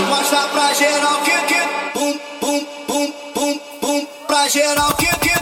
mostra pra geral que que pum pum pum pum bum pra geral que que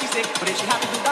music, but it she happen the.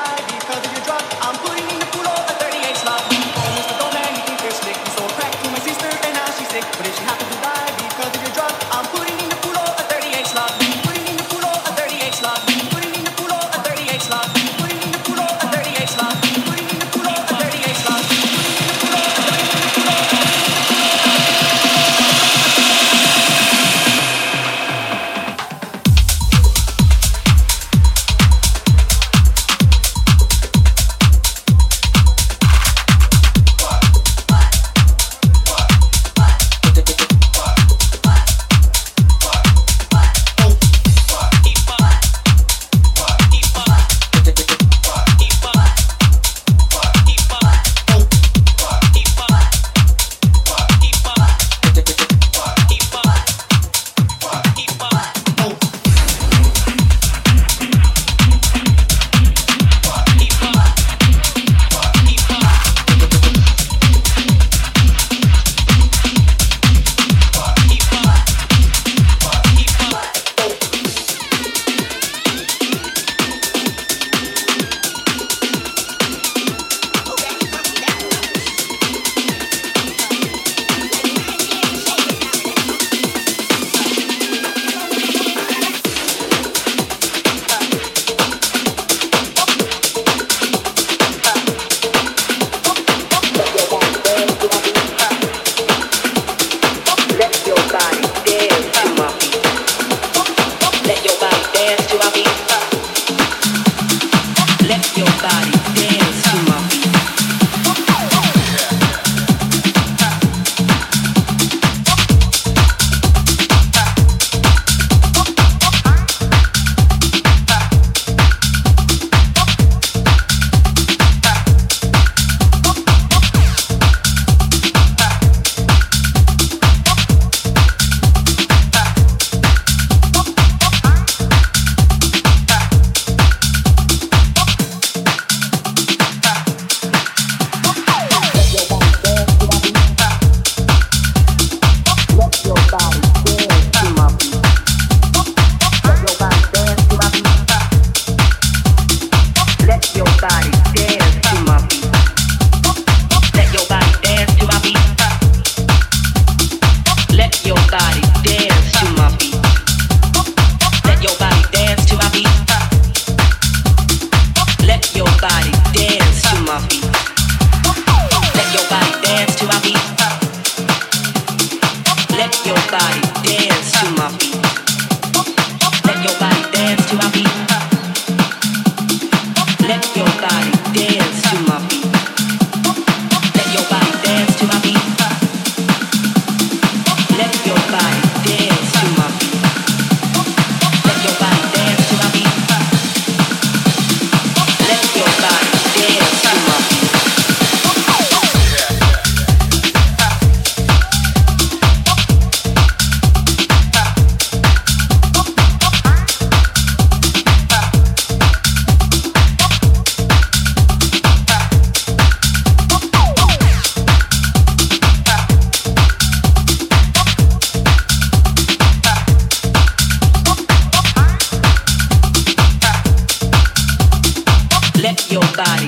body.